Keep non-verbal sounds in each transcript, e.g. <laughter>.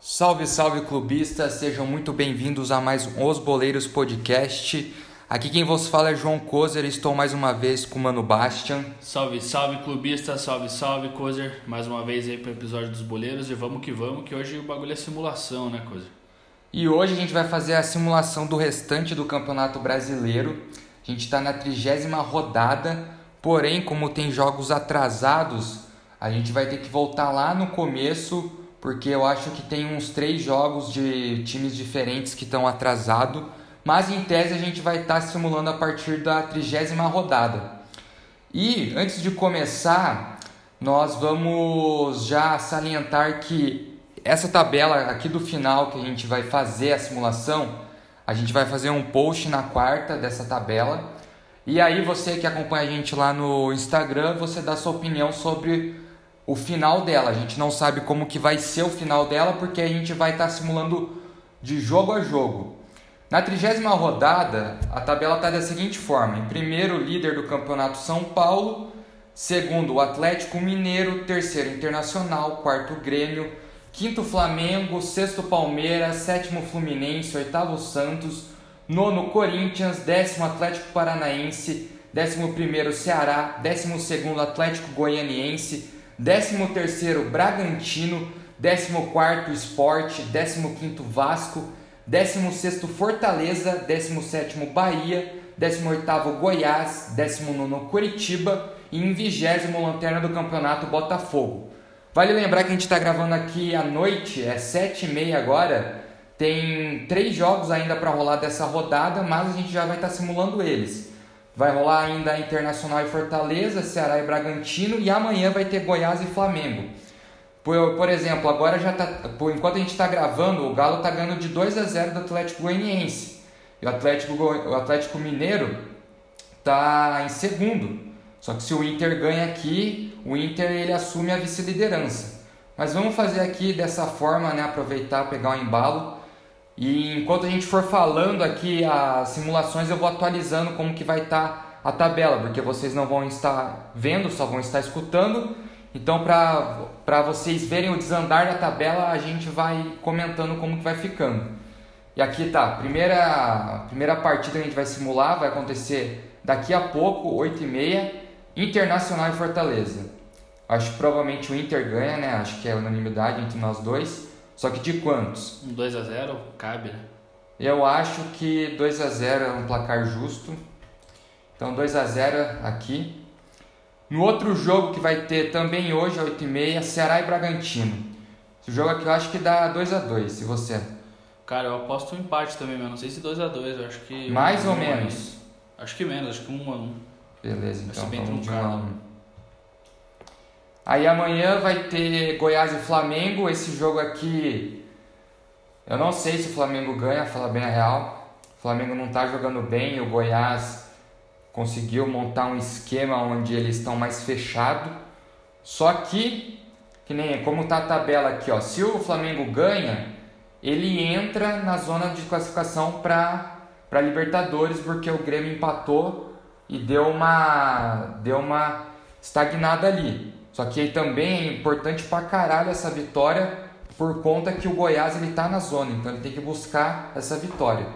Salve, salve clubistas, sejam muito bem-vindos a mais um Os Boleiros Podcast. Aqui quem vos fala é João Kozer, estou mais uma vez com o Mano Bastian. Salve, salve clubista, salve, salve Kozer, mais uma vez aí para o episódio dos Boleiros e vamos que vamos, que hoje o bagulho é simulação, né Kozer? E hoje a gente vai fazer a simulação do restante do Campeonato Brasileiro. A gente está na trigésima rodada, porém, como tem jogos atrasados, a gente vai ter que voltar lá no começo porque eu acho que tem uns três jogos de times diferentes que estão atrasados, mas em tese a gente vai estar tá simulando a partir da trigésima rodada. E antes de começar, nós vamos já salientar que essa tabela aqui do final que a gente vai fazer a simulação, a gente vai fazer um post na quarta dessa tabela. E aí você que acompanha a gente lá no Instagram, você dá sua opinião sobre o final dela. A gente não sabe como que vai ser o final dela porque a gente vai estar tá simulando de jogo a jogo. Na trigésima rodada, a tabela está da seguinte forma: em primeiro, líder do campeonato São Paulo, segundo, o Atlético Mineiro, terceiro, Internacional, quarto, Grêmio, quinto, Flamengo, sexto, Palmeiras, sétimo, Fluminense, oitavo, Santos, nono, Corinthians, décimo, Atlético Paranaense, décimo primeiro, Ceará, décimo segundo, Atlético Goianiense 13º Bragantino, 14º Sport, 15º Vasco, 16º Fortaleza, 17º Bahia, 18º Goiás, 19º Curitiba e em 20 Lanterna do Campeonato Botafogo. Vale lembrar que a gente está gravando aqui à noite, é 7h30 agora, tem três jogos ainda para rolar dessa rodada, mas a gente já vai estar tá simulando eles. Vai rolar ainda Internacional e Fortaleza, Ceará e Bragantino e amanhã vai ter Goiás e Flamengo. Por, por exemplo, agora já tá, por enquanto a gente está gravando, o Galo está ganhando de 2 a 0 do Atlético Goianiense. E o Atlético, o Atlético Mineiro está em segundo. Só que se o Inter ganha aqui, o Inter ele assume a vice-liderança. Mas vamos fazer aqui dessa forma, né, aproveitar, pegar o um embalo e enquanto a gente for falando aqui as simulações, eu vou atualizando como que vai estar tá a tabela, porque vocês não vão estar vendo, só vão estar escutando. Então, para vocês verem o desandar da tabela, a gente vai comentando como que vai ficando. E aqui tá, primeira, primeira partida que a gente vai simular vai acontecer daqui a pouco, 8h30, Internacional e Fortaleza. Acho que provavelmente o Inter ganha, né? Acho que é unanimidade entre nós dois. Só que de quantos? Um 2 a 0 cabe, né? Eu acho que 2 a 0 é um placar justo. Então 2 a 0 aqui. No outro jogo que vai ter também hoje, às 8h30, Ceará e Bragantino. Esse jogo aqui eu acho que dá 2 a 2 e você? Cara, eu aposto um empate também, mas não sei se 2 a 2 eu acho que... Mais ou menos? Acho que menos, acho que 1 a 1 Beleza, então vamos de 1 a 1 Aí amanhã vai ter Goiás e Flamengo. Esse jogo aqui, eu não sei se o Flamengo ganha, falar bem a real. O Flamengo não está jogando bem. O Goiás conseguiu montar um esquema onde eles estão mais fechados. Só que, que nem como tá a tabela aqui, ó, se o Flamengo ganha, ele entra na zona de classificação para para Libertadores porque o Grêmio empatou e deu uma deu uma estagnada ali. Só que também é importante pra caralho essa vitória por conta que o Goiás ele tá na zona, então ele tem que buscar essa vitória.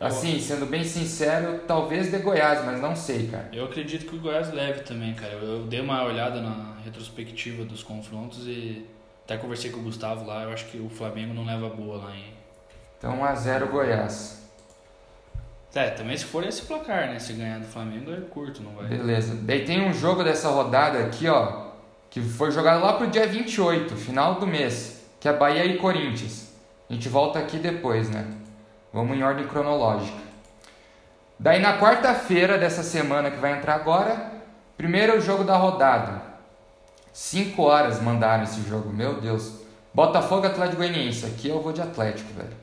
Assim, sendo bem sincero, talvez de Goiás, mas não sei, cara. Eu acredito que o Goiás leve também, cara. Eu, eu dei uma olhada na retrospectiva dos confrontos e até conversei com o Gustavo lá. Eu acho que o Flamengo não leva boa lá em. Então 1x0 Goiás. É, também se for esse placar, né? Se ganhar do Flamengo é curto, não vai. Beleza. Daí tem um jogo dessa rodada aqui, ó, que foi jogado lá pro dia 28, final do mês, que é Bahia e Corinthians. A gente volta aqui depois, né? Vamos em ordem cronológica. Daí na quarta-feira dessa semana que vai entrar agora, primeiro jogo da rodada. 5 horas mandaram esse jogo, meu Deus. Botafogo Atlético Goianiense. Aqui eu vou de Atlético, velho.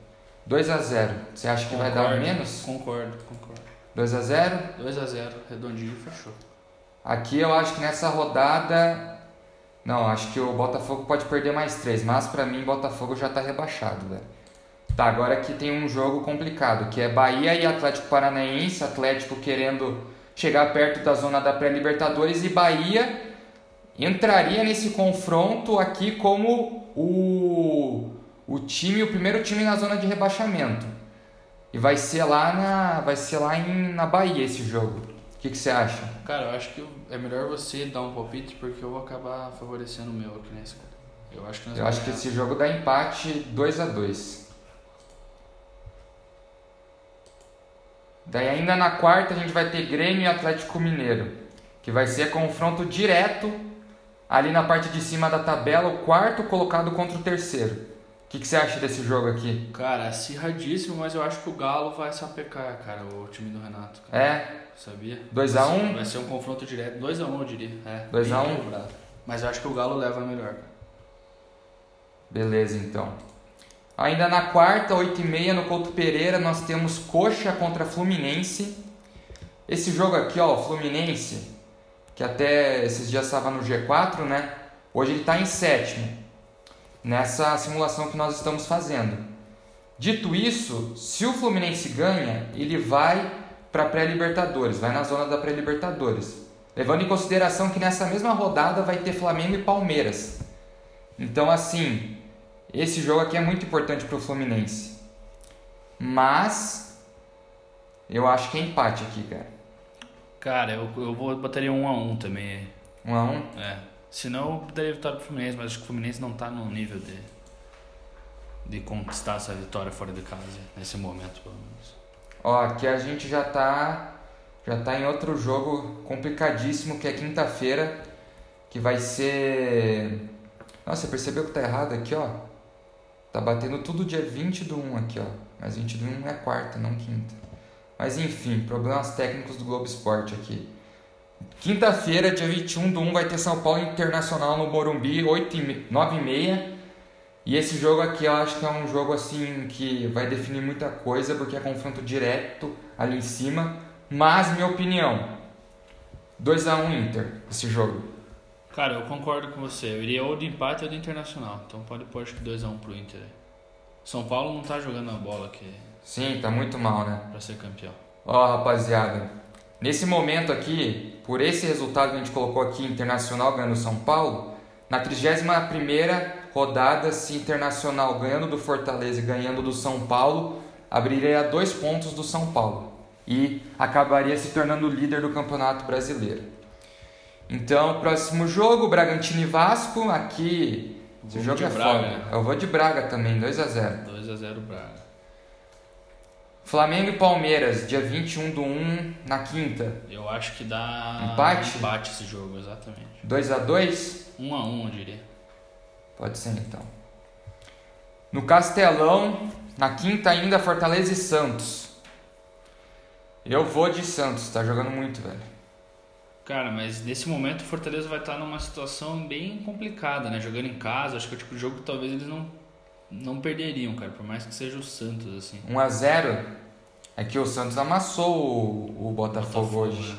2 a 0 Você acha que concordo, vai dar menos? Concordo, concordo. 2 a 0 2 a 0 redondinho, fechou. Aqui eu acho que nessa rodada. Não, acho que o Botafogo pode perder mais 3, mas para mim Botafogo já tá rebaixado, velho. Tá, agora aqui tem um jogo complicado, que é Bahia e Atlético Paranaense, Atlético querendo chegar perto da zona da pré-Libertadores e Bahia entraria nesse confronto aqui como o, o time, o primeiro time na zona de rebaixamento. E vai ser lá na, vai ser lá em, na Bahia esse jogo. O que, que você acha? Cara, eu acho que é melhor você dar um palpite porque eu vou acabar favorecendo o meu aqui nesse. Eu acho que Eu acho que esse jogo dá empate 2 a 2. Daí ainda na quarta a gente vai ter Grêmio e Atlético Mineiro, que vai ser confronto direto ali na parte de cima da tabela, o quarto colocado contra o terceiro. O que, que você acha desse jogo aqui? Cara, acirradíssimo, mas eu acho que o Galo vai sapecar, cara, o time do Renato. Cara. É? Sabia? 2x1? Um? Vai ser um confronto direto. 2x1, um, eu diria. É, 2x1? Um? Mas eu acho que o Galo leva melhor. Beleza, então. Ainda na quarta, 8h30, no Couto Pereira, nós temos Coxa contra Fluminense. Esse jogo aqui, ó, Fluminense, que até esses dias estava no G4, né? Hoje ele está em sétimo, nessa simulação que nós estamos fazendo. Dito isso, se o Fluminense ganha, ele vai para a pré-Libertadores, vai na zona da pré-Libertadores. Levando em consideração que nessa mesma rodada vai ter Flamengo e Palmeiras. Então, assim, esse jogo aqui é muito importante para o Fluminense. Mas eu acho que é empate aqui, cara. Cara, eu, eu vou botaria um a um também. Um a um? É. Senão eu daria vitória pro Fluminense, mas acho que o Fluminense não tá no nível de, de conquistar essa vitória fora de casa, nesse momento, pelo menos. Ó, aqui a gente já tá. Já tá em outro jogo complicadíssimo, que é quinta-feira, que vai ser. Nossa, você percebeu que tá errado aqui, ó? Tá batendo tudo dia 20 do 1 aqui, ó. Mas 20 do 1 é quarta, não quinta. Mas enfim, problemas técnicos do Globo Esporte aqui. Quinta-feira, dia 21 do 1, vai ter São Paulo Internacional no Morumbi, 8 e 9 e meia. E esse jogo aqui eu acho que é um jogo assim que vai definir muita coisa, porque é confronto direto ali em cima. Mas, minha opinião, 2 a 1 Inter, esse jogo. Cara, eu concordo com você. Eu iria ou de empate ou de internacional. Então pode pôr acho que 2x1 um pro Inter. São Paulo não tá jogando a bola que. Sim, tá muito mal, né? Pra ser campeão. Ó, rapaziada. Nesse momento aqui, por esse resultado que a gente colocou aqui, Internacional ganhando São Paulo, na 31 rodada, se Internacional ganhando do Fortaleza e ganhando do São Paulo, abriria dois pontos do São Paulo e acabaria se tornando líder do Campeonato Brasileiro. Então, próximo jogo, Bragantino e Vasco. Aqui, esse jogo é Braga, foda. Eu vou de Braga também, 2x0. 2x0 Braga. Flamengo e Palmeiras, dia 21 do 1, na quinta. Eu acho que dá empate, empate esse jogo, exatamente. 2x2? 1x1, eu diria. Pode ser então. No Castelão, na quinta ainda, Fortaleza e Santos. Eu vou de Santos, tá jogando muito, velho. Cara, mas nesse momento o Fortaleza vai estar numa situação bem complicada, né? Jogando em casa, acho que é o tipo de jogo que talvez eles não, não perderiam, cara, por mais que seja o Santos, assim. 1 a 0 É que o Santos amassou o, o Botafogo, Botafogo hoje. Né?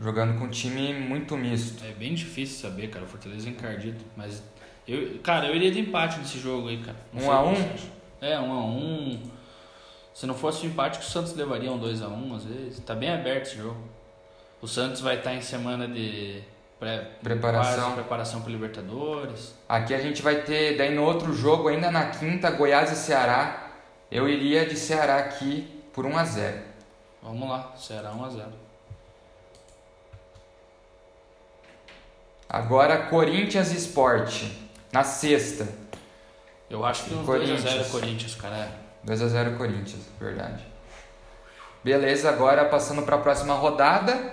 Jogando com um time muito misto. É bem difícil saber, cara. O Fortaleza é encardido. Mas, eu, cara, eu iria de empate nesse jogo aí, cara. 1 um a 1 um? É, 1 um a 1 um. Se não fosse o empate, o Santos levaria um 2 a 1 um, às vezes. Tá bem aberto esse jogo. O Santos vai estar em semana de pré, preparação preparação para Libertadores. Aqui a gente vai ter, daí no outro jogo, ainda na quinta, Goiás e Ceará. Eu iria de Ceará aqui por 1 a 0. Vamos lá, Ceará 1 a 0. Agora Corinthians e Sport na sexta. Eu acho que uns 2 a 0 Corinthians, cara. 2 a 0 Corinthians, verdade. Beleza, agora passando para a próxima rodada.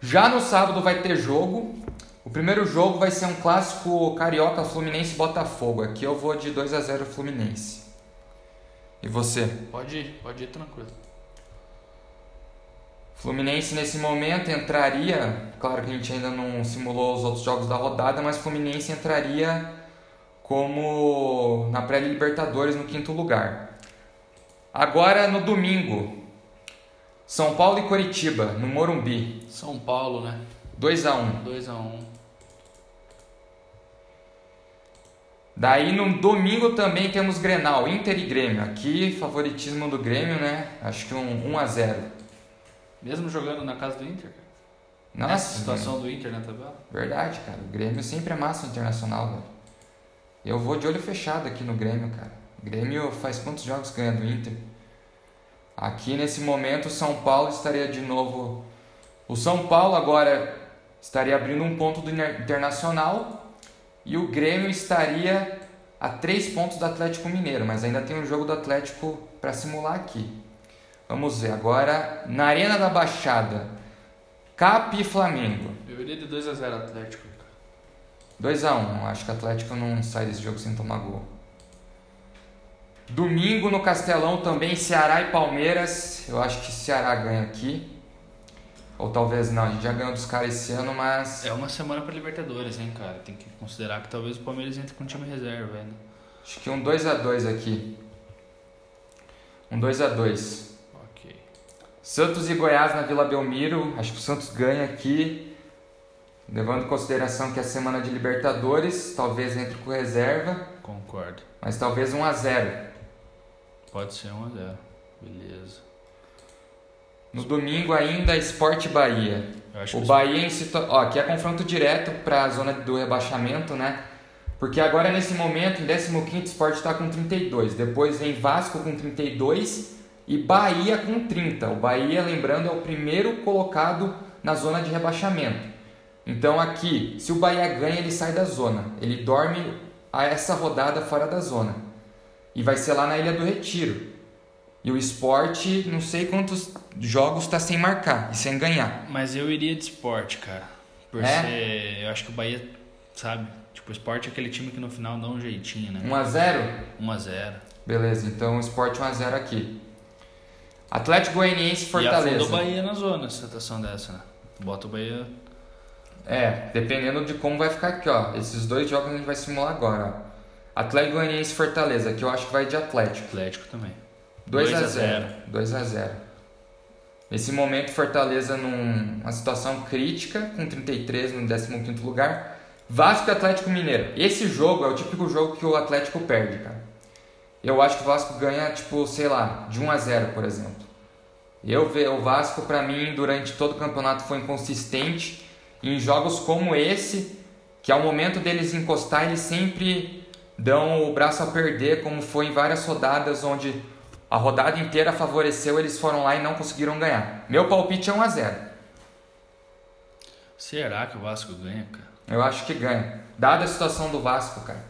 Já no sábado vai ter jogo. O primeiro jogo vai ser um clássico carioca Fluminense Botafogo. Aqui eu vou de 2 a 0 Fluminense. E você? Pode ir, pode ir tranquilo. Fluminense nesse momento entraria, claro que a gente ainda não simulou os outros jogos da rodada, mas Fluminense entraria como na pré-Libertadores no quinto lugar. Agora no domingo, São Paulo e Coritiba, no Morumbi. São Paulo, né? 2 a 1 2 a 1 Daí no domingo também temos Grenal, Inter e Grêmio. Aqui, favoritismo do Grêmio, né? Acho que um 1 a 0 Mesmo jogando na casa do Inter, cara? Nossa, Essa situação do Inter na tabela? Verdade, cara. O Grêmio sempre é massa internacional, velho. Eu vou de olho fechado aqui no Grêmio, cara. O Grêmio faz quantos jogos ganha do Inter? Aqui nesse momento o São Paulo estaria de novo. O São Paulo agora estaria abrindo um ponto do Internacional e o Grêmio estaria a três pontos do Atlético Mineiro, mas ainda tem um jogo do Atlético para simular aqui. Vamos ver agora na Arena da Baixada. Cap e Flamengo. Eu iria de 2 a 0 Atlético. 2 a 1 Acho que o Atlético não sai desse jogo sem tomar gol. Domingo no Castelão também, Ceará e Palmeiras. Eu acho que Ceará ganha aqui. Ou talvez não, a gente já ganhou dos caras esse ano, mas. É uma semana para Libertadores, hein, cara? Tem que considerar que talvez o Palmeiras entre com time reserva, né? Acho que um 2x2 aqui. Um 2x2. Ok. Santos e Goiás na Vila Belmiro. Acho que o Santos ganha aqui. Levando em consideração que é semana de Libertadores, talvez entre com reserva. Concordo. Mas talvez 1x0. Pode ser 1x0. Beleza. No domingo ainda, Esporte Bahia. o Bahia em situação. Ó, aqui é confronto direto para a zona do rebaixamento, né? Porque agora nesse momento, em 15 o Sport está com 32. Depois vem Vasco com 32 e Bahia com 30. O Bahia, lembrando, é o primeiro colocado na zona de rebaixamento. Então aqui, se o Bahia ganha, ele sai da zona. Ele dorme a essa rodada fora da zona. E vai ser lá na Ilha do Retiro. E o esporte, não sei quantos jogos está sem marcar e sem ganhar. Mas eu iria de esporte, cara. Por é? ser. Eu acho que o Bahia, sabe? Tipo, o esporte é aquele time que no final dá um jeitinho, né? 1x0? 1x0. Beleza, então o esporte 1x0 aqui. Atlético Goianiense Fortaleza. E o Bahia na zona, situação dessa, né? Bota o Bahia. É, dependendo de como vai ficar aqui, ó. Esses dois jogos a gente vai simular agora, ó. Atlético Goianiense Fortaleza, que eu acho que vai de Atlético. Atlético também. 2 a 0 2 a 0 Nesse momento, Fortaleza numa situação crítica, com 33 no 15 lugar. Vasco e Atlético Mineiro. Esse jogo é o típico jogo que o Atlético perde, cara. Eu acho que o Vasco ganha, tipo, sei lá, de 1 a 0 por exemplo. Eu vejo o Vasco, para mim, durante todo o campeonato foi inconsistente. Em jogos como esse, que é o momento deles encostar, eles sempre dão o braço a perder, como foi em várias rodadas onde a rodada inteira favoreceu, eles foram lá e não conseguiram ganhar. Meu palpite é 1 a 0. Será que o Vasco ganha, cara? Eu acho que ganha. Dada a situação do Vasco, cara.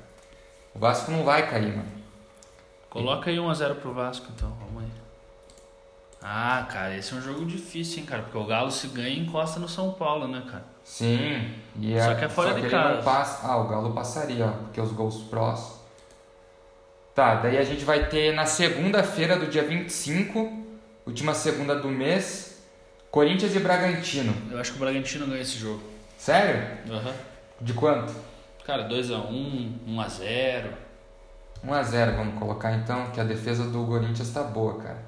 O Vasco não vai cair, mano. Coloca aí 1 a 0 pro Vasco, então. Vamos aí. Ah, cara, esse é um jogo difícil, hein, cara? Porque o Galo se ganha e encosta no São Paulo, né, cara? Sim. E só que é fora de casa. Passa... Ah, o Galo passaria, ó. Porque os gols próximos. Tá, daí a gente vai ter na segunda-feira do dia 25, última segunda do mês, Corinthians e Bragantino. Eu acho que o Bragantino ganha esse jogo. Sério? Aham. Uhum. De quanto? Cara, 2x1, 1x0. 1x0, vamos colocar então, que a defesa do Corinthians tá boa, cara.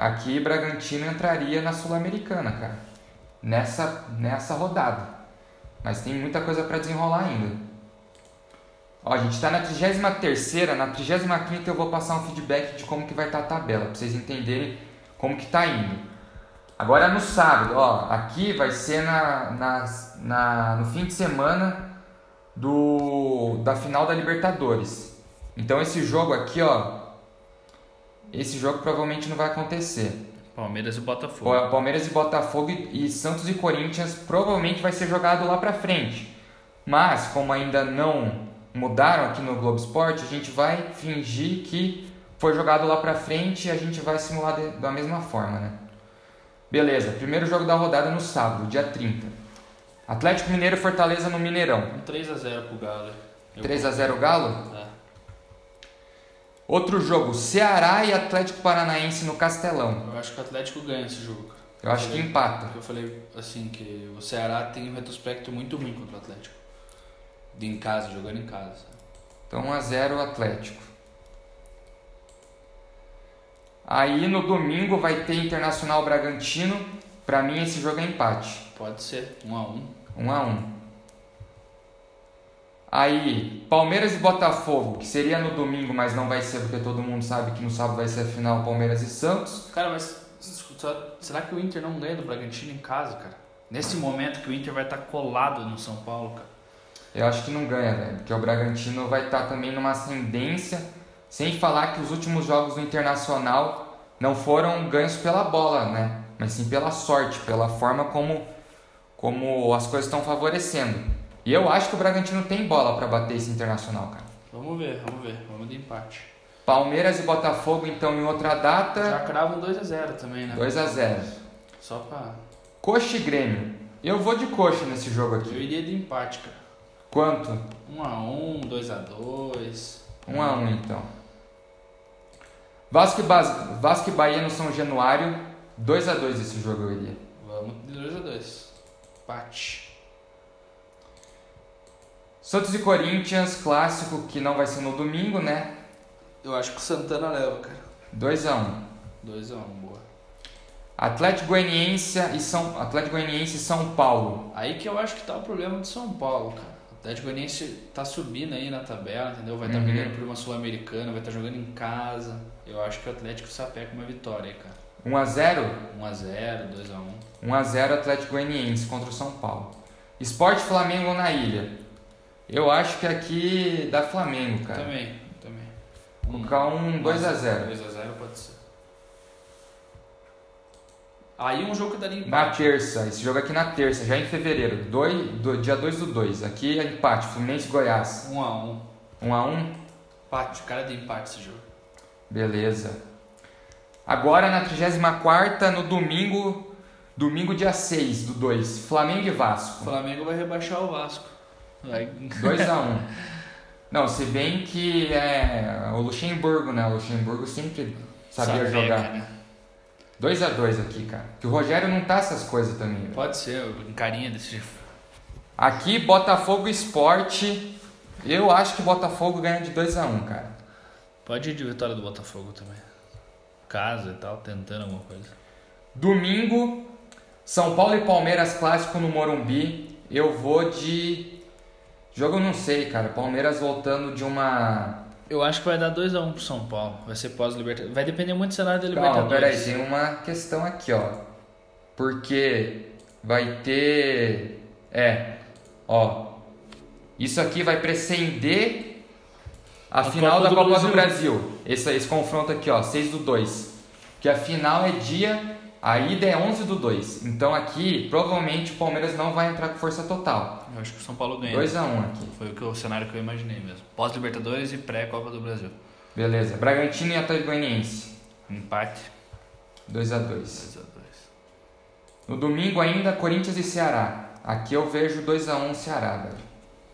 Aqui Bragantino entraria na Sul-Americana, cara. Nessa, nessa rodada. Mas tem muita coisa para desenrolar ainda. Ó, a gente está na 33ª, na 35ª eu vou passar um feedback de como que vai estar tá a tabela, para vocês entenderem como que está indo. Agora no sábado, ó, aqui vai ser na, na, na, no fim de semana do, da final da Libertadores. Então esse jogo aqui, ó, esse jogo provavelmente não vai acontecer. Palmeiras e Botafogo. Palmeiras e Botafogo e Santos e Corinthians provavelmente vai ser jogado lá para frente. Mas como ainda não mudaram aqui no Globo Esporte, a gente vai fingir que foi jogado lá pra frente e a gente vai simular de, da mesma forma, né? Beleza, primeiro jogo da rodada no sábado, dia 30. Atlético Mineiro Fortaleza no Mineirão. Um 3x0 pro Galo. 3x0 Galo? É. Outro jogo, Ceará e Atlético Paranaense no Castelão. Eu acho que o Atlético ganha esse jogo. Eu, eu acho falei, que empata. Eu falei assim que o Ceará tem um retrospecto muito ruim contra o Atlético em casa, jogando em casa. Então 1 a 0 Atlético. Aí no domingo vai ter Internacional Bragantino. Para mim esse jogo é empate. Pode ser, 1 a 1. 1 a 1. Aí, Palmeiras e Botafogo, que seria no domingo, mas não vai ser porque todo mundo sabe que no sábado vai ser a final Palmeiras e Santos. Cara, mas será que o Inter não ganha do Bragantino em casa, cara? Nesse momento que o Inter vai estar colado no São Paulo, cara. Eu acho que não ganha, velho, porque o Bragantino vai estar também numa ascendência, sem falar que os últimos jogos do Internacional não foram ganhos pela bola, né? Mas sim pela sorte, pela forma como, como as coisas estão favorecendo. E eu acho que o Bragantino tem bola para bater esse Internacional, cara. Vamos ver, vamos ver. Vamos de empate. Palmeiras e Botafogo, então, em outra data, Já crava um 2x0 também, né? 2 a 0 Só pra. Coxa e Grêmio. Eu vou de coxa nesse jogo Eu aqui. iria de empate, cara. Quanto? 1x1, 2x2. 1 a 1 então. Vasco e, Bas... Vasco e Bahia no São Januário, 2 a 2 esse jogo eu iria. Vamos de 2x2. Empate. Santos e Corinthians, clássico que não vai ser no domingo, né? Eu acho que o Santana leva, cara. 2 a 1. 2x1, boa. Atlético Goianiense e São Atlético Goianiense e São Paulo. Aí que eu acho que tá o problema do São Paulo, cara. O Atlético Goianiense tá subindo aí na tabela, entendeu? Vai estar Uhum. brigando por uma Sul-Americana, vai estar jogando em casa. Eu acho que o Atlético sapeca uma vitória aí, cara. 1 a 0. 1x0, 2x1. 1 a 0 Atlético Goianiense contra o São Paulo. Esporte Flamengo na ilha. Eu acho que aqui dá Flamengo, cara. Também, também. Colocar um 2 a 0. 2x0 pode ser. Aí um jogo que daria Na empate. terça, esse jogo aqui na terça, já em fevereiro, dois, do, dia 2 do 2. Aqui é empate, Fluminense e Goiás. 1x1. 1 a 1 Empate, cara de empate esse jogo. Beleza. Agora na 34 no domingo, domingo dia 6 do 2, Flamengo e O Vasco. Flamengo vai rebaixar o Vasco. Vai... 2 a 1 Não, se bem que é o Luxemburgo, né? O Luxemburgo sempre sabia jogar. né? 2 a 2 aqui, cara. Que o Rogério não tá essas coisas também. velho. Pode ser, em carinha desse jeito. Aqui, Botafogo Esporte. Eu acho que o Botafogo ganha de 2 a 1 cara. Pode ir de vitória do Botafogo também. Casa e tal, tentando alguma coisa. Domingo, São Paulo e Palmeiras clássico no Morumbi. Eu vou de. Jogo eu não sei, cara. Palmeiras voltando de uma. Eu acho que vai dar 2x1 pro São Paulo. Vai ser pós-Libertadores. Vai depender muito do cenário da Calma, Libertadores. peraí, tem uma questão aqui, ó. Porque vai ter. É, ó. Isso aqui vai preceder a, A final Copa da do Copa Brasil. do Brasil. Esse, esse confronto aqui, ó, 6 do 2. Que a final é dia. A ida é 11 do 2. Então aqui, provavelmente o Palmeiras não vai entrar com força total. Eu acho que o São Paulo ganha. 2 a 1 aqui. Foi o, que, o cenário que eu imaginei mesmo. Pós-Libertadores e pré-Copa do Brasil. Beleza. Bragantino e Atlético Goianiense. Empate. 2 a 2 2x2. No domingo ainda, Corinthians e Ceará. Aqui eu vejo 2 a 1 Ceará, velho.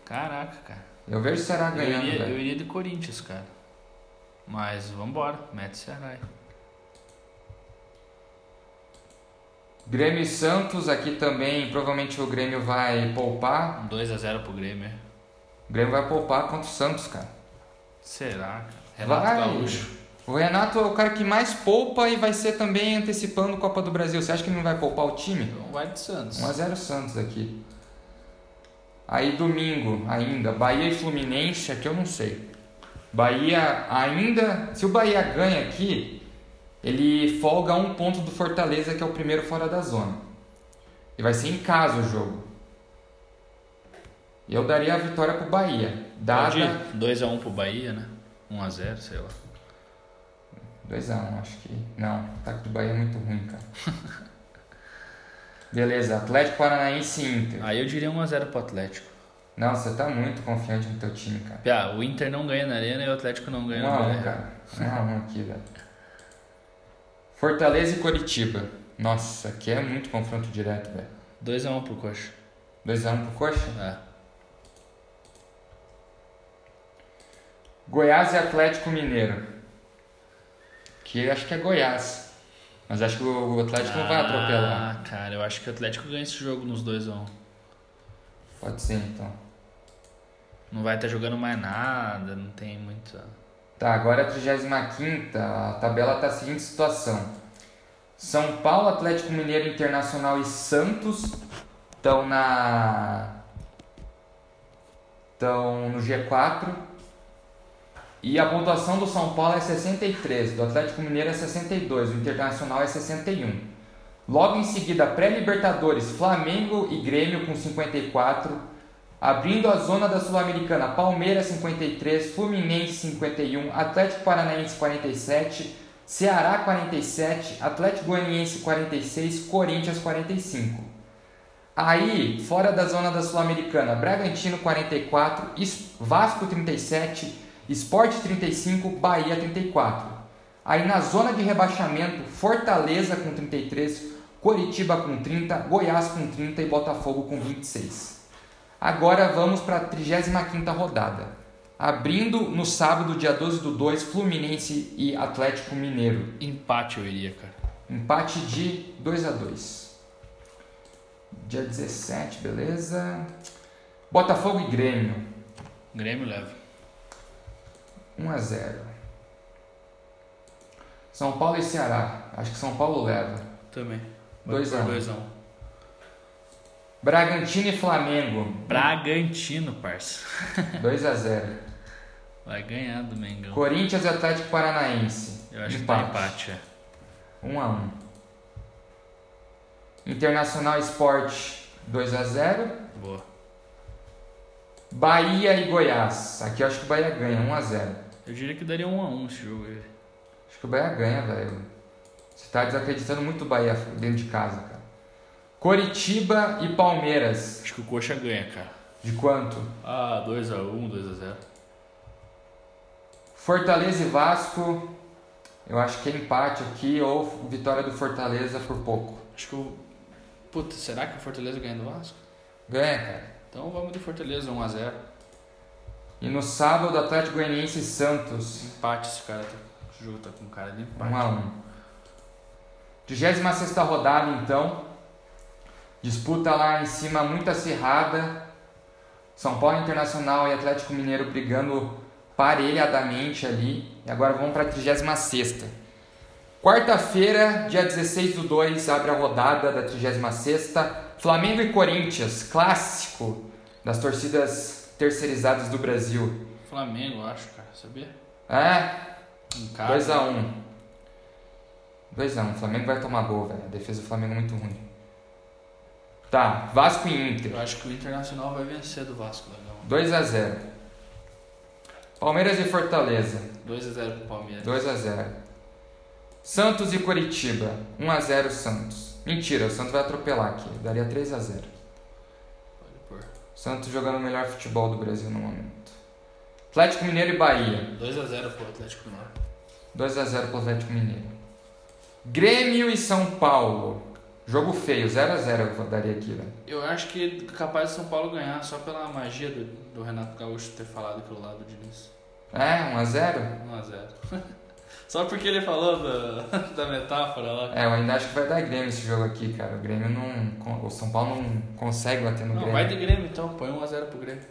Caraca, cara. Eu vejo o Ceará Eu ganhando, iria, velho. eu iria de Corinthians, cara. Mas vambora, mete Ceará aí. Grêmio e Santos, aqui também, provavelmente o Grêmio vai poupar. Um 2x0 pro Grêmio. O Grêmio vai poupar contra o Santos, cara. Será? Renato Vai. Gaúcho. O Renato é o cara que mais poupa e vai ser também antecipando a Copa do Brasil. Você acha que ele não vai poupar o time? Então vai de Santos. 1x0 Santos aqui. Aí domingo ainda, Bahia e Fluminense, aqui eu não sei. Bahia ainda. Se o Bahia ganha aqui, ele folga um ponto do Fortaleza, que é o primeiro fora da zona. E vai ser em casa o jogo. E eu daria a vitória pro Bahia. Dada. Pode ir 2x1 pro Bahia, né? 1x0, sei lá. 2x1, acho que. Não, o ataque do Bahia é muito ruim, cara. <laughs> Beleza, Atlético Paranaense e Inter. Aí eu diria 1x0 pro Atlético. Não, você tá muito confiante no teu time, cara. Piá, o Inter não ganha na arena e o Atlético não ganha 1 na a 1 arena. cara. 1 a 1 aqui, velho. Fortaleza e Coritiba. Nossa, aqui é muito confronto direto, velho. 2x1 pro Coxa. 2x1 pro Coxa. É. Goiás e Atlético Mineiro. Que acho que é Goiás. Mas acho que o Atlético não vai atropelar. Ah, cara, eu acho que o Atlético ganha esse jogo nos 2x1. Pode ser então. Não vai estar jogando mais nada, não tem muita. Tá, agora a 35 a tabela tá a seguinte situação. São Paulo, Atlético Mineiro, Internacional e Santos estão na estão no G4. E a pontuação do São Paulo é 63, do Atlético Mineiro é 62, o Internacional é 61. Logo em seguida, pré-Libertadores, Flamengo e Grêmio com 54. Abrindo a zona da Sul-Americana, Palmeiras 53, Fluminense 51, Atlético Paranaense 47, Ceará 47, Atlético Goianiense 46, Corinthians 45. Aí, fora da zona da Sul-Americana, Bragantino 44, Vasco 37, Sport 35, Bahia 34. Aí na zona de rebaixamento, Fortaleza com 33, Coritiba com 30, Goiás com 30 e Botafogo com 26. Agora vamos para a 35 rodada. Abrindo no sábado, dia 12 do 2, Fluminense e Atlético Mineiro. Empate eu iria, cara. Empate de 2 a 2 Dia 17, beleza? Botafogo e Grêmio. Grêmio leva. 1 a 0 São Paulo e Ceará. Acho que São Paulo leva. Também. 2 a 1 2 a 1 Bragantino e Flamengo. Bragantino, parça. <laughs> 2 a 0 Vai ganhar do Mengão. Corinthians e Atlético Paranaense. Eu acho que tá empate, é. 1 a 1 Internacional Esporte 2 a 0 Boa. Bahia e Goiás. Aqui eu acho que o Bahia ganha 1 a 0 Eu diria que daria 1 a 1 esse jogo aí. Acho que o Bahia ganha, velho. Você tá desacreditando muito o Bahia dentro de casa, cara. Coritiba e Palmeiras. Acho que o Coxa ganha, cara. De quanto? Ah, 2 a 1 2 a 0 Fortaleza e Vasco. Eu acho que é empate aqui ou vitória do Fortaleza por pouco. Acho que o. Puta, será que o Fortaleza ganha do Vasco? Ganha, cara. Então vamos de Fortaleza 1 a 0 E no sábado, Atlético Goianiense e Santos. Empate esse cara tá. Esse jogo tá com cara de empate. 1 a 1 26 rodada, então. Disputa lá em cima muito acirrada. São Paulo Internacional e Atlético Mineiro brigando parelhadamente ali. E agora vamos para a 36. Quarta-feira, dia 16 do 2, abre a rodada da 36. Flamengo e Corinthians, clássico das torcidas terceirizadas do Brasil. Flamengo, acho, cara, sabia? É, Em casa. 2x1. 2x1. O Flamengo vai tomar gol, velho. A defesa do Flamengo é muito ruim. Tá, Vasco e Inter. Eu acho que o Internacional vai vencer do Vasco, legal. 2x0. Palmeiras e Fortaleza. 2 a 0 pro Palmeiras. 2x0. Santos e Coritiba. 1x0 Santos. Mentira, o Santos vai atropelar aqui. Daria 3x0. Pode pôr. Santos jogando o melhor futebol do Brasil no momento. Atlético Mineiro e Bahia. 2 a 0 pro Atlético Mineiro. 2x0 pro Atlético Mineiro. Grêmio e São Paulo. Jogo feio, 0x0 eu daria aqui, velho. Eu acho que é capaz de São Paulo ganhar só pela magia do, do Renato Gaúcho ter falado aquilo lá do Diniz. É, 1x0? 1 a 0 <laughs> Só porque ele falou da, <laughs> da metáfora lá. É, eu ainda acho que vai dar Grêmio esse jogo aqui, cara. O Grêmio não. O São Paulo não consegue bater no Não, Grêmio. vai de Grêmio então, põe 1 a 0 pro Grêmio.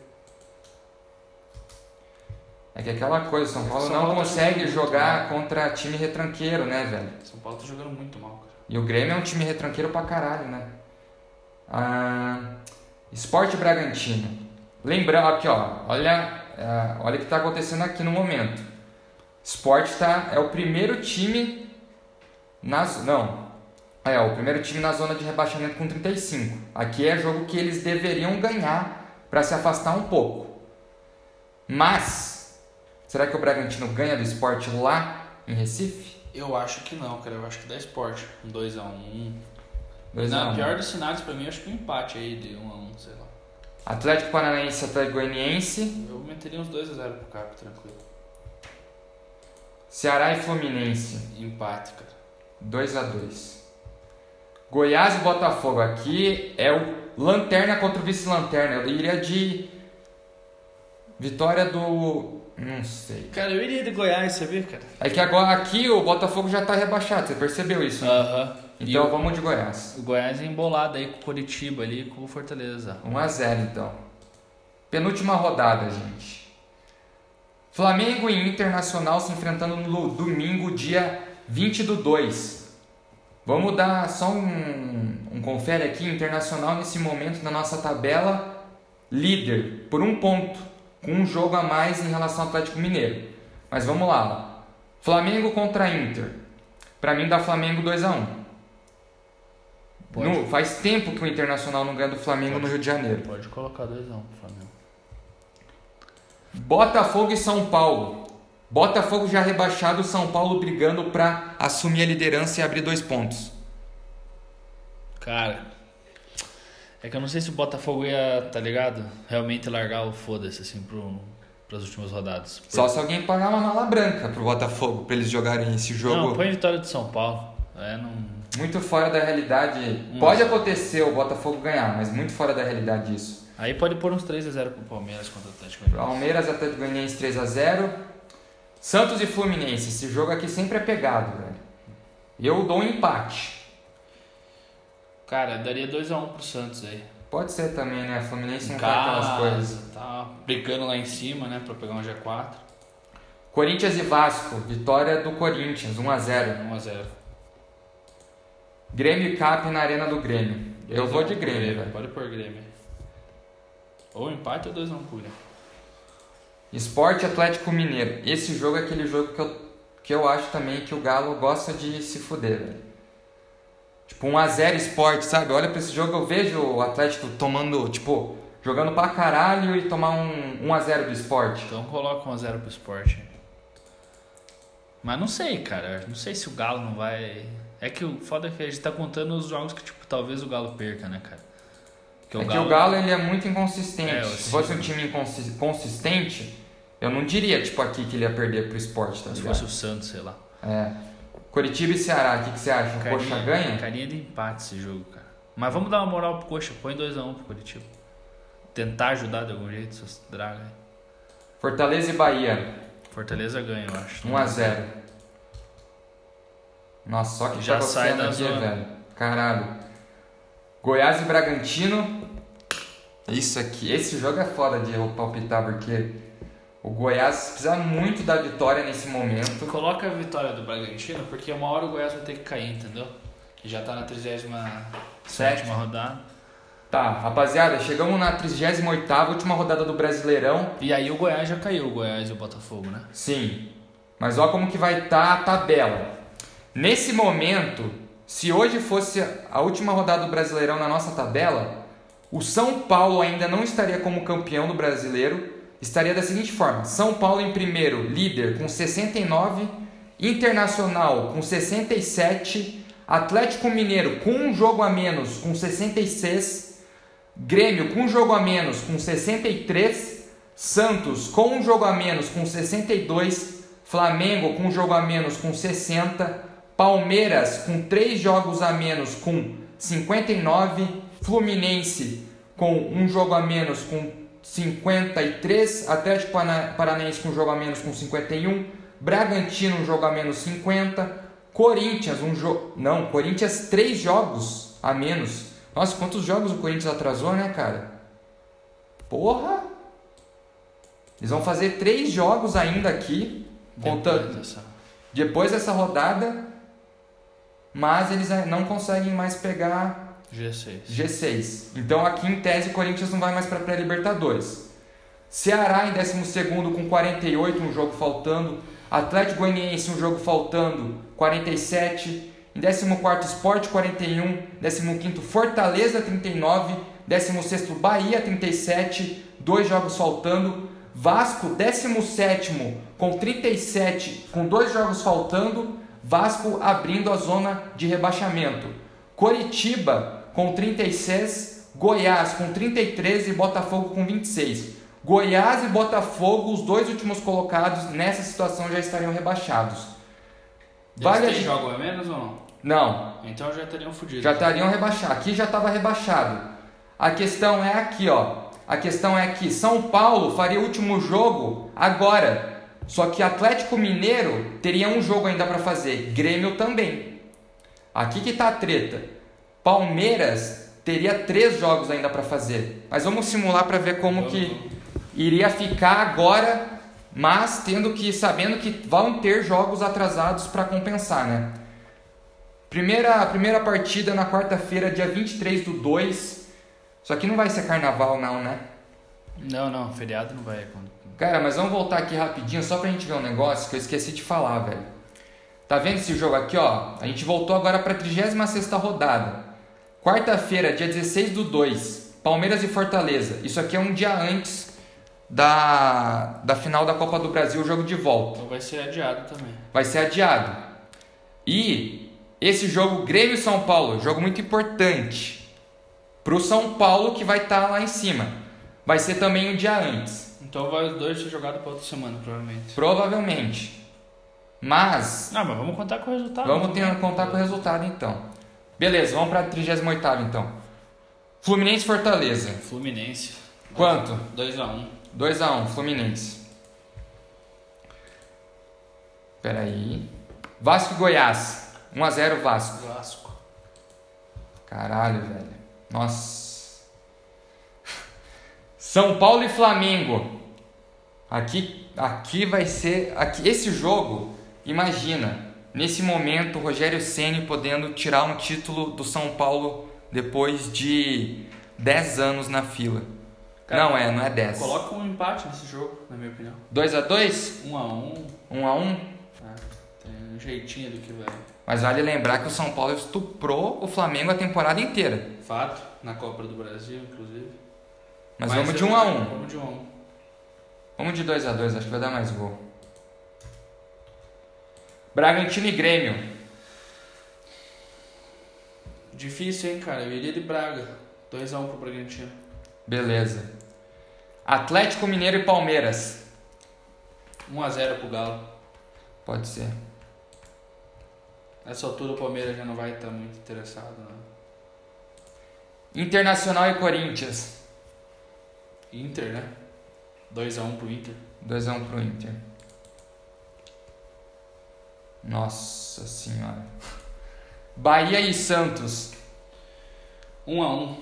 É que aquela coisa, o São Paulo São não Paulo tá consegue jogando jogar contra time retranqueiro, né, velho? São Paulo tá jogando muito mal, cara. E o Grêmio é um time retranqueiro pra caralho, né? Ah, Esporte Bragantino. Lembrando, aqui ó, olha, ah, olha o que tá acontecendo aqui no momento. Esporte tá, é o primeiro time nas. Não. É, o primeiro time na zona de rebaixamento com 35. Aqui é jogo que eles deveriam ganhar para se afastar um pouco. Mas, será que o Bragantino ganha do esporte lá em Recife? Eu acho que não, cara. Eu acho que dá esporte. Um 2 a 1 2 a Na 1. pior dos cenários pra mim, acho que um empate aí de 1 a 1 sei lá. Atlético Paranaense Atlético Goianiense. Eu meteria uns 2 a 0 pro Cap, tranquilo. Ceará e Fluminense. Empate, cara. 2 a 2 Goiás e Botafogo. Aqui é o Lanterna contra o Vice-Lanterna. Eu iria de. Vitória do. Não sei. Cara, eu iria de Goiás, sabia, cara? É que agora aqui o Botafogo já tá rebaixado, você percebeu isso? né? Aham. E Então o, vamos de Goiás. o Goiás é embolado aí com o Curitiba ali e com o Fortaleza. 1 a 0 então. Penúltima rodada, gente. Flamengo e Internacional se enfrentando no domingo, dia 20 do 2. Vamos dar só um, um confere aqui. Internacional nesse momento na nossa tabela, líder por um ponto. Com um jogo a mais em relação ao Atlético Mineiro. Mas vamos lá. Flamengo contra Inter. Para mim dá Flamengo 2 a 1. No, faz tempo que o Internacional não ganha do Flamengo Pode. no Rio de Janeiro. Pode colocar 2x1 pro Flamengo. Botafogo e São Paulo. Botafogo já rebaixado, São Paulo brigando para assumir a liderança e abrir dois pontos. Cara, é que eu não sei se o Botafogo ia, tá ligado? Realmente largar o foda-se, assim, pro, pras últimas rodadas. Só se alguém pagar uma mala branca pro Botafogo para eles jogarem esse jogo Não, põe vitória de São Paulo. É, não. muito fora da realidade. Hum. Pode acontecer o Botafogo ganhar, mas muito fora da realidade isso. Aí pode pôr uns 3x0 pro Palmeiras contra o Atlético Goianiense. Palmeiras Atlético Goianiense 3 a 0. Santos e Fluminense, esse jogo aqui sempre é pegado, velho. Eu dou um empate. Cara, daria 2x1 pro Santos aí. Pode ser também, né? Fluminense não Em faz aquelas casa, coisas. Tá brigando lá em cima, né? Pra pegar um G4. Corinthians e Vasco, vitória do Corinthians, 1 a 0. 1x0. Grêmio e Cap na Arena do Grêmio. Eu vou de Grêmio, velho. Pode pôr Grêmio. Ou empate ou 2x1 pro Grêmio. Esporte Atlético Mineiro. Esse jogo é aquele jogo que eu, que eu acho também que o Galo gosta de se fuder, velho. Tipo, 1x0 esporte, sabe? Olha pra esse jogo, eu vejo o Atlético tomando, tipo, jogando pra caralho e tomar um 1x0 do esporte. Então coloca 1x0 pro esporte. Mas não sei, cara. Não sei se o Galo não vai. É que o foda é que a gente tá contando os jogos que, tipo, talvez o Galo perca, né, cara? Porque é que o Galo ele é muito inconsistente. É, Se fosse um time consistente, eu não diria, tipo, aqui que ele ia perder pro esporte, tá Se ligado? fosse o Santos, sei lá. É. Curitiba e Ceará, o que, que você acha? O Coxa ganha? Carinha de empate esse jogo, cara. Mas vamos dar uma moral pro Coxa. Põe 2x1 pro Curitiba. Tentar ajudar de algum jeito, seus draga. aí. Fortaleza e Bahia, Fortaleza ganha, eu acho. 1x0. Nossa, só que Já tá sai da aqui, zona. velho. Caralho. Goiás e Bragantino. Isso aqui, esse jogo é foda de eu palpitar, porque o Goiás precisa muito da vitória nesse momento. Coloca a vitória do Bragantino, porque uma hora o Goiás vai ter que cair, entendeu? Já tá na 37 rodada. Tá, rapaziada, chegamos na 38ª, última rodada do Brasileirão. E aí o Goiás já caiu, o Goiás e o Botafogo, né? Sim. Mas olha como que vai estar a tabela. Nesse momento, se hoje fosse a última rodada do Brasileirão na nossa tabela, o São Paulo ainda não estaria como campeão do Brasileiro. Estaria da seguinte forma: São Paulo em primeiro, líder com 69, Internacional com 67, Atlético Mineiro com um jogo a menos com 66, Grêmio com um jogo a menos com 63, Santos com um jogo a menos com 62, Flamengo com um jogo a menos com 60, Palmeiras com três jogos a menos com 59, Fluminense com um jogo a menos com 53, Atlético Paranaense com um jogo a menos com 51, Bragantino um jogo a menos 50, Corinthians um jogo, não, Corinthians três jogos a menos. Nossa, quantos jogos o Corinthians atrasou, né, cara? Porra! Eles vão fazer três jogos ainda aqui, contando Depois dessa- depois dessa rodada, mas eles não conseguem mais pegar G6. G6. Então aqui em tese o Corinthians não vai mais para pré-libertadores. Ceará em 12 com 48, um jogo faltando. Atlético Goianiense um jogo faltando, 47. Em 14 Sport 41, 15 Fortaleza 39, 16 Bahia 37, dois jogos faltando. Vasco 17 com 37, com dois jogos faltando. Vasco abrindo a zona de rebaixamento. Coritiba com 36, Goiás com 33 e Botafogo com 26. Goiás e Botafogo, os dois últimos colocados nessa situação já estariam rebaixados. Vale Eles têm jogo a menos ou não? Não, Então já teriam fudido. já estariam rebaixados. Aqui já estava rebaixado. A questão é aqui, ó. A questão é que São Paulo faria o último jogo agora. Só que Atlético Mineiro teria um jogo ainda para fazer. Grêmio também. Aqui que tá a treta. Palmeiras teria três jogos ainda para fazer. Mas vamos simular para ver como que iria ficar agora, mas tendo que sabendo que vão ter jogos atrasados para compensar, né? Primeira, primeira partida na quarta-feira, dia 23 do 2. Só que não vai ser carnaval não, né? Não, não, feriado não vai. Cara, mas vamos voltar aqui rapidinho só pra gente ver um negócio que eu esqueci de falar, velho. Tá vendo esse jogo aqui, ó? A gente voltou agora pra 36 rodada. Quarta-feira, dia 16 do 2, Palmeiras e Fortaleza. Isso aqui é um dia antes da, da final da Copa do Brasil, o jogo de volta. Então vai ser adiado também. Vai ser adiado. E esse jogo Grêmio São Paulo, jogo muito importante pro São Paulo que vai estar tá lá em cima. Vai ser também um dia antes. Então vai os dois ser jogados para outra semana, provavelmente. Provavelmente. Mas. Não, mas vamos contar com o resultado. Vamos ter, contar com o resultado então. Beleza, vamos para 38 então. Fluminense Fortaleza. Fluminense. Quanto? 2x1. 2x1, Fluminense. Espera aí. Vasco e Goiás. 1x0 Vasco. Vasco. Caralho, velho. Nossa. <laughs> São Paulo e Flamengo. Aqui, aqui vai ser, aqui, esse jogo, imagina, nesse momento, Rogério Ceni podendo tirar um título do São Paulo depois de 10 anos na fila. Cara, não é, não é 10. Coloca um empate nesse jogo, na minha opinião. 2 a 2? 1 a 1. 1 a 1? É, tem um jeitinho do que vai. Mas vale lembrar que o São Paulo estuprou o Flamengo a temporada inteira. Fato, na Copa do Brasil, inclusive. Mas, Mas vamos de 1 a 1. Vamos de 1 a 1. Vamos de 2 a 2 acho que vai dar mais gol. Bragantino e Grêmio. Difícil, hein, cara? Eu iria de Braga. 2 a 1 pro Bragantino. Beleza. Atlético Mineiro e Palmeiras. 1 a 0 pro Galo. Pode ser. Nessa altura o Palmeiras já não vai estar muito interessado, não. Internacional e Corinthians. Inter, né? 2x1 pro Inter. 2x1 pro Inter. Nossa senhora. Bahia e Santos. 1x1.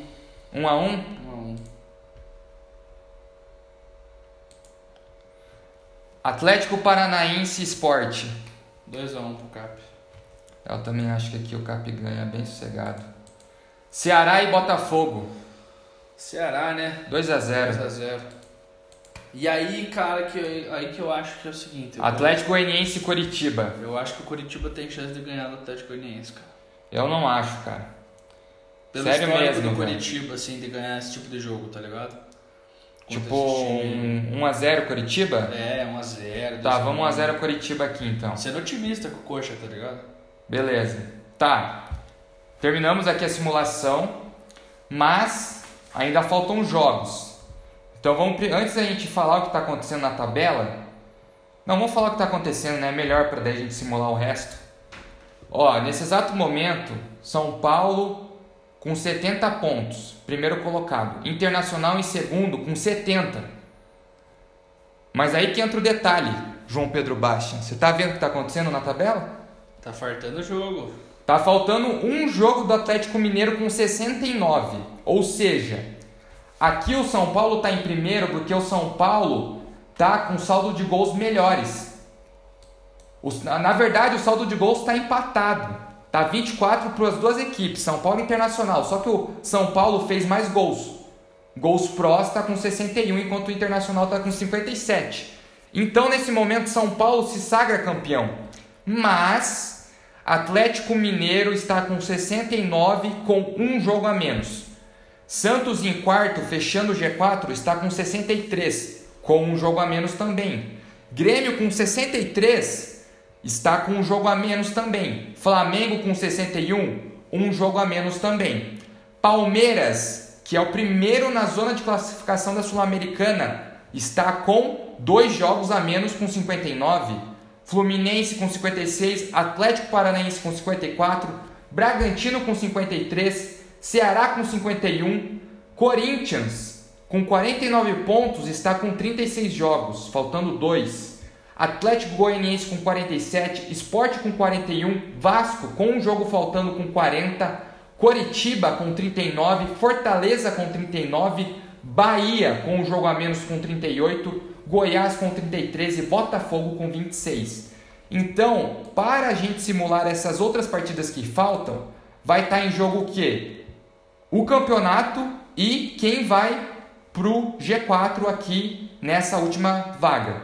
1x1? 1x1. Atlético Paranaense Esporte. 2x1 pro Cap. Eu também acho que aqui o Cap ganha bem sossegado. Ceará e Botafogo. Ceará, né? 2x0. 2x0. E aí, cara, que eu, aí que eu acho que é o seguinte. Atlético Goianiense e Coritiba. Eu acho que o Coritiba tem chance de ganhar do Atlético Goianiense, cara. Eu não acho, cara. Pelo Sério mesmo, do Coritiba, assim, de ganhar esse tipo de jogo, tá ligado? Tipo, 1x0 Coritiba? É, 1x0. Tá, vamos 1x0 Coritiba aqui então. Sendo otimista com o Coxa, tá ligado? Beleza. Tá. Terminamos aqui a simulação, mas ainda faltam jogos. Então vamos antes da gente falar o que está acontecendo na tabela. Não, vamos falar o que está acontecendo, né? Melhor para daí a gente simular o resto. Ó, nesse exato momento, São Paulo com 70 pontos, primeiro colocado. Internacional em segundo com 70. Mas aí que entra o detalhe, João Pedro Baixa. Você está vendo o que está acontecendo na tabela? Tá faltando jogo. Tá faltando um jogo do Atlético Mineiro com 69. Ou seja, Aqui o São Paulo está em primeiro porque o São Paulo está com saldo de gols melhores. na verdade, o saldo de gols está empatado. Está 24 para as duas equipes, São Paulo e Internacional. Só que o São Paulo fez mais gols. Gols prós está com 61, enquanto o Internacional está com 57. Então, nesse momento, São Paulo se sagra campeão. Mas Atlético Mineiro está com 69 com um jogo a menos. Santos em quarto, fechando o G4, está com 63, com um jogo a menos também. Grêmio com 63 está com um jogo a menos também. Flamengo com 61, um jogo a menos também. Palmeiras, que é o primeiro na zona de classificação da Sul-Americana, está com dois jogos a menos com 59. Fluminense com 56, Atlético Paranaense com 54, Bragantino com 53, Ceará com 51, Corinthians com 49 pontos está com 36 jogos, faltando 2. Atlético Goianiense com 47, Esporte com 41, Vasco com um jogo faltando com 40, Coritiba com 39, Fortaleza com 39, Bahia com um jogo a menos com 38, Goiás com 33 e Botafogo com 26. Então, para a gente simular essas outras partidas que faltam, vai estar tá em jogo o quê? O campeonato e quem vai pro G4 aqui nessa última vaga.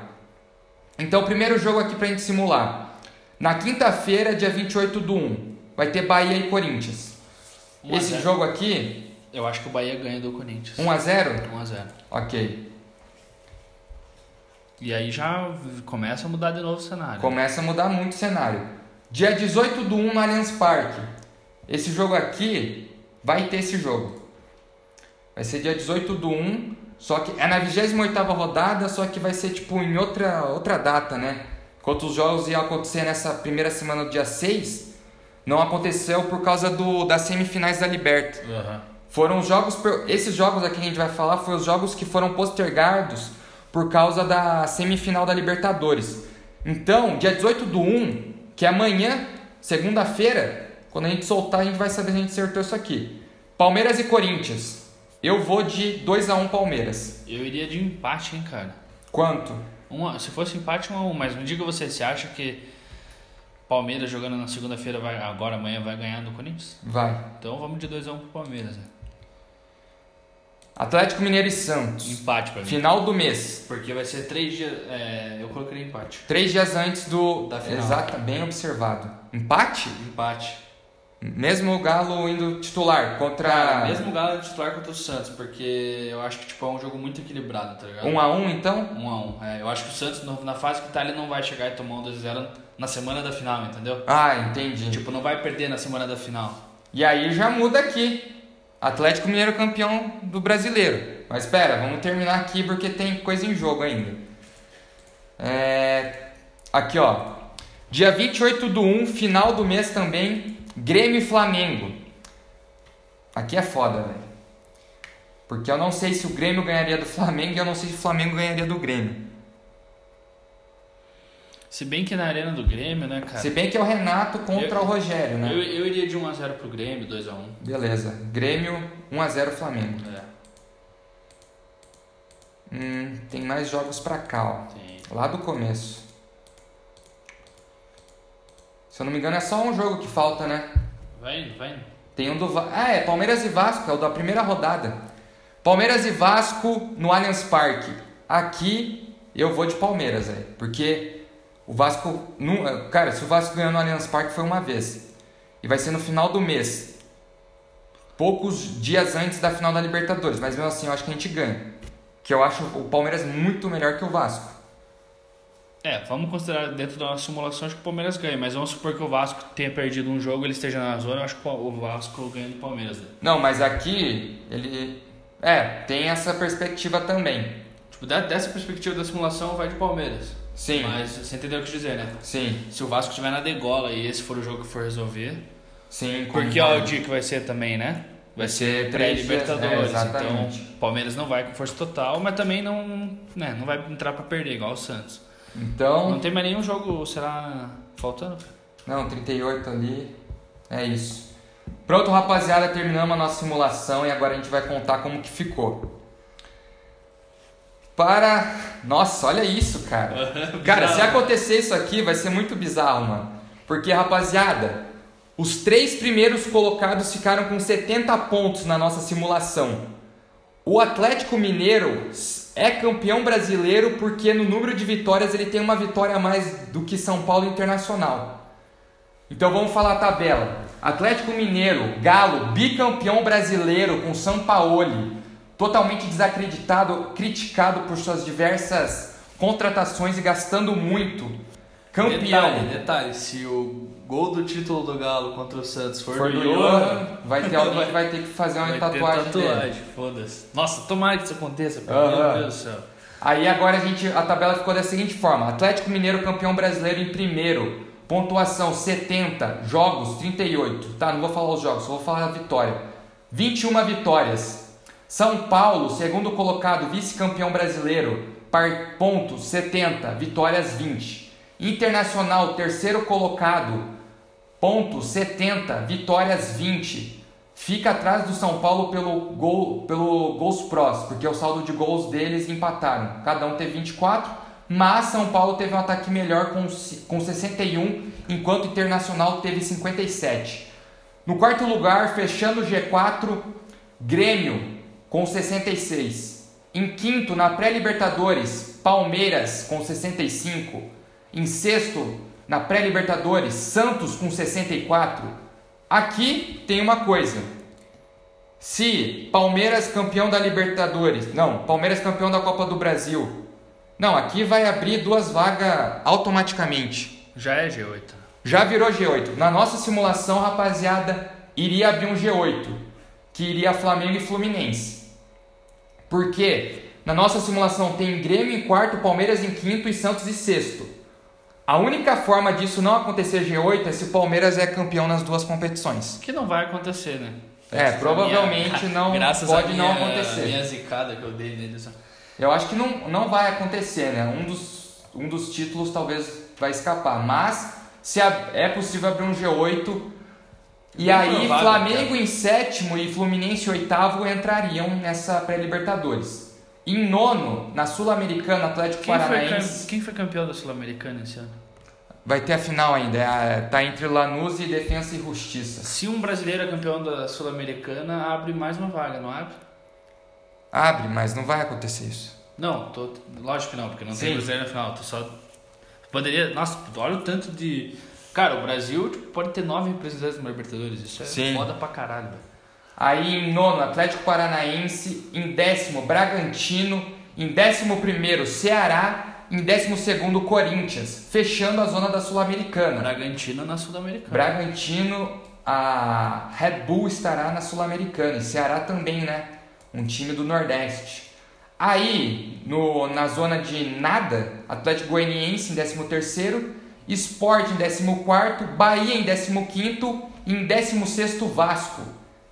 Então, o primeiro jogo aqui para a gente simular. Na quinta-feira, dia 28 do 1, vai ter Bahia e Corinthians. Um Esse jogo aqui, Eu acho que o Bahia ganha do Corinthians. 1 a 0 1 a 0 Ok. E aí já começa a mudar de novo o cenário. Começa a mudar muito o cenário. Dia 18 do 1 no Allianz Parque. Esse jogo aqui, vai ter esse jogo. Vai ser dia 18 do 1, só que é na 28ª rodada, só que vai ser tipo em outra, outra data, né? Enquanto os jogos iam acontecer nessa primeira semana do dia 6, não aconteceu por causa do, das semifinais da Liberta. Aham. Foram os jogos, esses jogos aqui que a gente vai falar, foram os jogos que foram postergados por causa da semifinal da Libertadores. Então, dia 18 do 1, que é amanhã, segunda-feira, quando a gente soltar, a gente vai saber se a gente acertou isso aqui. Palmeiras e Corinthians. Eu vou de 2 a 1 Palmeiras. Eu iria de empate, hein, cara. Quanto? Um a- se fosse empate, um a um. Mas me diga você, você acha que Palmeiras jogando na segunda-feira, vai agora amanhã, vai ganhar do Corinthians? Vai. Então vamos de 2x1 pro Palmeiras. Né? Atlético Mineiro e Santos. Empate pra mim. Final do mês. Porque vai ser três dias. É, eu colocaria empate. Três dias antes do. Da final. Exato, bem observado. Empate? Empate. Mesmo o Galo indo titular contra. Cara, mesmo o Galo titular contra o Santos, porque eu acho que tipo, é um jogo muito equilibrado, tá ligado? 1 a 1 então? 1 a 1 é, Eu acho que o Santos, na fase que tá, ele não vai chegar e tomar um 2x0 na semana da final, entendeu? Ah, entendi. Tipo, não vai perder na semana da final. E aí já muda aqui. Atlético Mineiro campeão do brasileiro. Mas espera, vamos terminar aqui porque tem coisa em jogo ainda. É... Aqui ó. Dia 28 do 1, final do mês também. Grêmio e Flamengo. Aqui é foda, velho. Porque eu não sei se o Grêmio ganharia do Flamengo e eu não sei se o Flamengo ganharia do Grêmio. Se bem que na arena do Grêmio, né, cara? Se bem que é o Renato contra Eu- o Rogério, né? Eu, eu iria de 1x0 pro Grêmio, 2x1. Beleza. Grêmio 1x0 Flamengo. É, Hum, tem mais jogos pra cá, ó. tem. Lá do começo. Se eu não me engano, é só um jogo que falta, né? Vai indo, vai indo. Tem um do Ah, é Palmeiras e Vasco, é o da primeira rodada. Palmeiras e Vasco no Allianz Parque. Aqui eu vou de Palmeiras, velho. Porque o Vasco. nu- eh, Cara, se o Vasco ganhou no Allianz Parque foi uma vez. E vai ser no final do mês. Poucos dias antes da final da Libertadores. Mas mesmo assim eu acho que a gente ganha. Que eu acho o Palmeiras muito melhor que o Vasco. É, vamos considerar dentro da nossa simulação acho que o Palmeiras ganha, mas vamos supor que o Vasco tenha perdido um jogo, ele esteja na zona, eu acho que o Vasco ganha do Palmeiras. Né? Não, mas aqui ele. É, tem essa perspectiva também. Tipo, dessa perspectiva da simulação, vai de Palmeiras. Sim. Mas você entendeu o que eu dizer, né? Sim, Se o Vasco estiver na degola e esse for o jogo que for resolver. sim. Porque ó, o dia que vai ser também, né? Vai ser pré-Libertadores. é, então, o Palmeiras não vai com força total, mas também não, né, não vai entrar pra perder, igual o Santos. Então. Não tem mais nenhum jogo, será faltando? Não, 38 ali. É isso. Pronto, rapaziada, terminamos a nossa simulação e agora a gente vai contar como que ficou. Para. Nossa, olha isso, cara. <laughs> Cara, se acontecer isso aqui, vai ser muito bizarro, mano. Porque, rapaziada, os três primeiros colocados ficaram com 70 pontos na nossa simulação. O Atlético Mineiro é campeão brasileiro porque no número de vitórias ele tem uma vitória a mais do que São Paulo Internacional. Então vamos falar a tabela. Atlético Mineiro, Galo, bicampeão brasileiro com São Paulo, totalmente desacreditado, criticado por suas diversas contratações e gastando muito. Campeão. Detalhe, detalhe, se o gol do título do Galo contra o Santos for, For do Johan, vai ter alguém que vai ter que fazer uma vai tatuagem, tatuagem, foda-se. Nossa, tomara que isso aconteça, pelo meu Deus do céu. Aí agora a gente a tabela ficou da seguinte forma: Atlético Mineiro campeão brasileiro em primeiro, pontuação 70, jogos 38. Tá, não vou falar os jogos, só vou falar a vitória. 21 vitórias. São Paulo, segundo colocado, vice-campeão brasileiro, par pontos 70, vitórias 20. Internacional, terceiro colocado, pontos 70, vitórias 20. Fica atrás do São Paulo pelo gol, pelo gols prós, porque o saldo de gols deles empataram. Cada um teve 24, mas São Paulo teve um ataque melhor com, com 61, enquanto Internacional teve 57. No quarto lugar, fechando o G4, Grêmio com 66. Em quinto, na pré-Libertadores, Palmeiras com 65. Em sexto, na pré-Libertadores, Santos com 64. Aqui tem uma coisa. Se Palmeiras campeão da Libertadores, não, Palmeiras campeão da Copa do Brasil. Não, aqui vai abrir duas vagas automaticamente. Já é G8. Já virou G8. Na nossa simulação, rapaziada, iria abrir um G8, que iria Flamengo e Fluminense. Porque na nossa simulação tem Grêmio em quarto, Palmeiras em quinto e Santos em sexto. A única forma disso não acontecer G8 é se o Palmeiras é campeão nas duas competições. Que não vai acontecer, né? É, provavelmente minha, não graças pode a não minha, acontecer. minha zicada que eu dei nele. Eu acho que não, não vai acontecer, né? Um dos, um dos títulos talvez vai escapar. Mas se a, é possível abrir um G8 e Bem aí provável, Flamengo cara. em sétimo e Fluminense em oitavo entrariam nessa pré-Libertadores. Em nono, na Sul-Americana, Atlético Quem foi, Paranaense. cam- quem foi campeão da Sul-Americana esse ano? Vai ter a final ainda. É, tá entre Lanús e Defensa e Justiça. Se um brasileiro é campeão da Sul-Americana, abre mais uma vaga, não abre? Abre, mas não vai acontecer isso. Não, tô, lógico que não, porque não Sim. tem brasileiro na final. Tô só. Poderia. Nossa, olha o tanto de. Cara, o Brasil tipo, pode ter nove representantes no Libertadores. Isso é Sim. foda pra caralho, velho. Aí em nono, Atlético Paranaense. Em décimo, Bragantino. Em décimo primeiro, Ceará. Em décimo segundo, Corinthians. Fechando a zona da Sul-Americana. Bragantino na Sul-Americana. Bragantino, a Red Bull estará na Sul-Americana. E Ceará também, né? Um time do Nordeste. Aí, no, na zona de nada, Atlético Goianiense em 13º, Sport em 14º, Bahia em 15º e em 16º Vasco.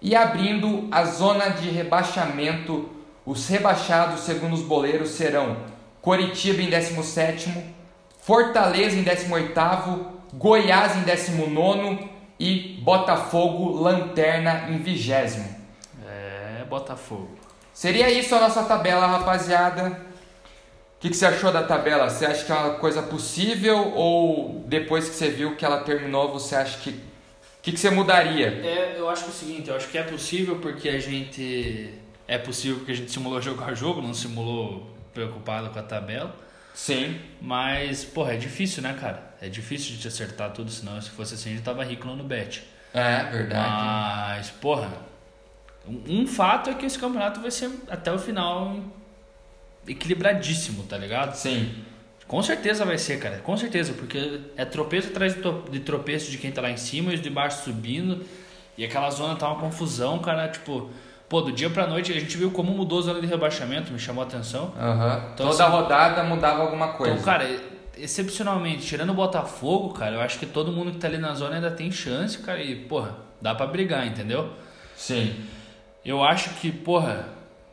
E abrindo a zona de rebaixamento, os rebaixados, segundo os boleiros, serão Coritiba em 17º, Fortaleza em 18º, Goiás em 19º e Botafogo Lanterna em 20 É, Botafogo. Seria isso a nossa tabela, rapaziada. O que, que você achou da tabela? Você acha que é uma coisa possível ou depois que você viu que ela terminou, você acha que. O que, que você mudaria? É, eu acho que é o seguinte, eu acho que é possível porque a gente. É possível porque a gente simulou jogar jogo, não simulou preocupado com a tabela. Sim. Mas, porra, é difícil, né, cara? É difícil de te acertar tudo, senão se fosse assim a gente tava rico no bet. É, verdade. Mas, porra, um, um fato é que esse campeonato vai ser até o final equilibradíssimo, tá ligado? Sim. Com certeza vai ser, cara. Com certeza, porque é tropeço atrás de tropeço de quem tá lá em cima e os de baixo subindo. E aquela zona tá uma confusão, cara. Tipo, pô, do dia pra noite a gente viu como mudou a zona de rebaixamento, me chamou a atenção. Aham. Então, Toda assim- rodada mudava alguma coisa. Então, cara, excepcionalmente, tirando o Botafogo, cara, eu acho que todo mundo que tá ali na zona ainda tem chance, cara. E, porra, dá pra brigar, entendeu? Sim. Eu acho que, porra,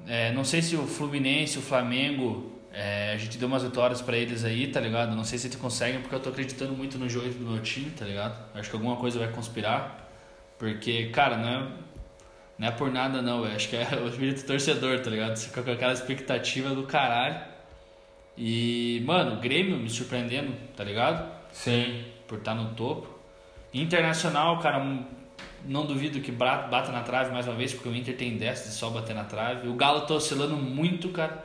é, não sei se o Fluminense, o Flamengo, é, a gente deu umas vitórias pra eles aí, tá ligado? Não sei se eles conseguem, porque eu tô acreditando muito no jogo do meu time, tá ligado? Acho que alguma coisa vai conspirar. Porque, cara, não é, não é por nada não, eu acho que é <laughs> o espírito torcedor, tá ligado? Você fica com aquela expectativa do caralho. E, mano, o Grêmio me surpreendendo, tá ligado? Sim. por estar no topo. Internacional, cara, um- não duvido que bata na trave mais uma vez, porque o Inter tem 10 de só bater na trave. O Galo tá oscilando muito, cara.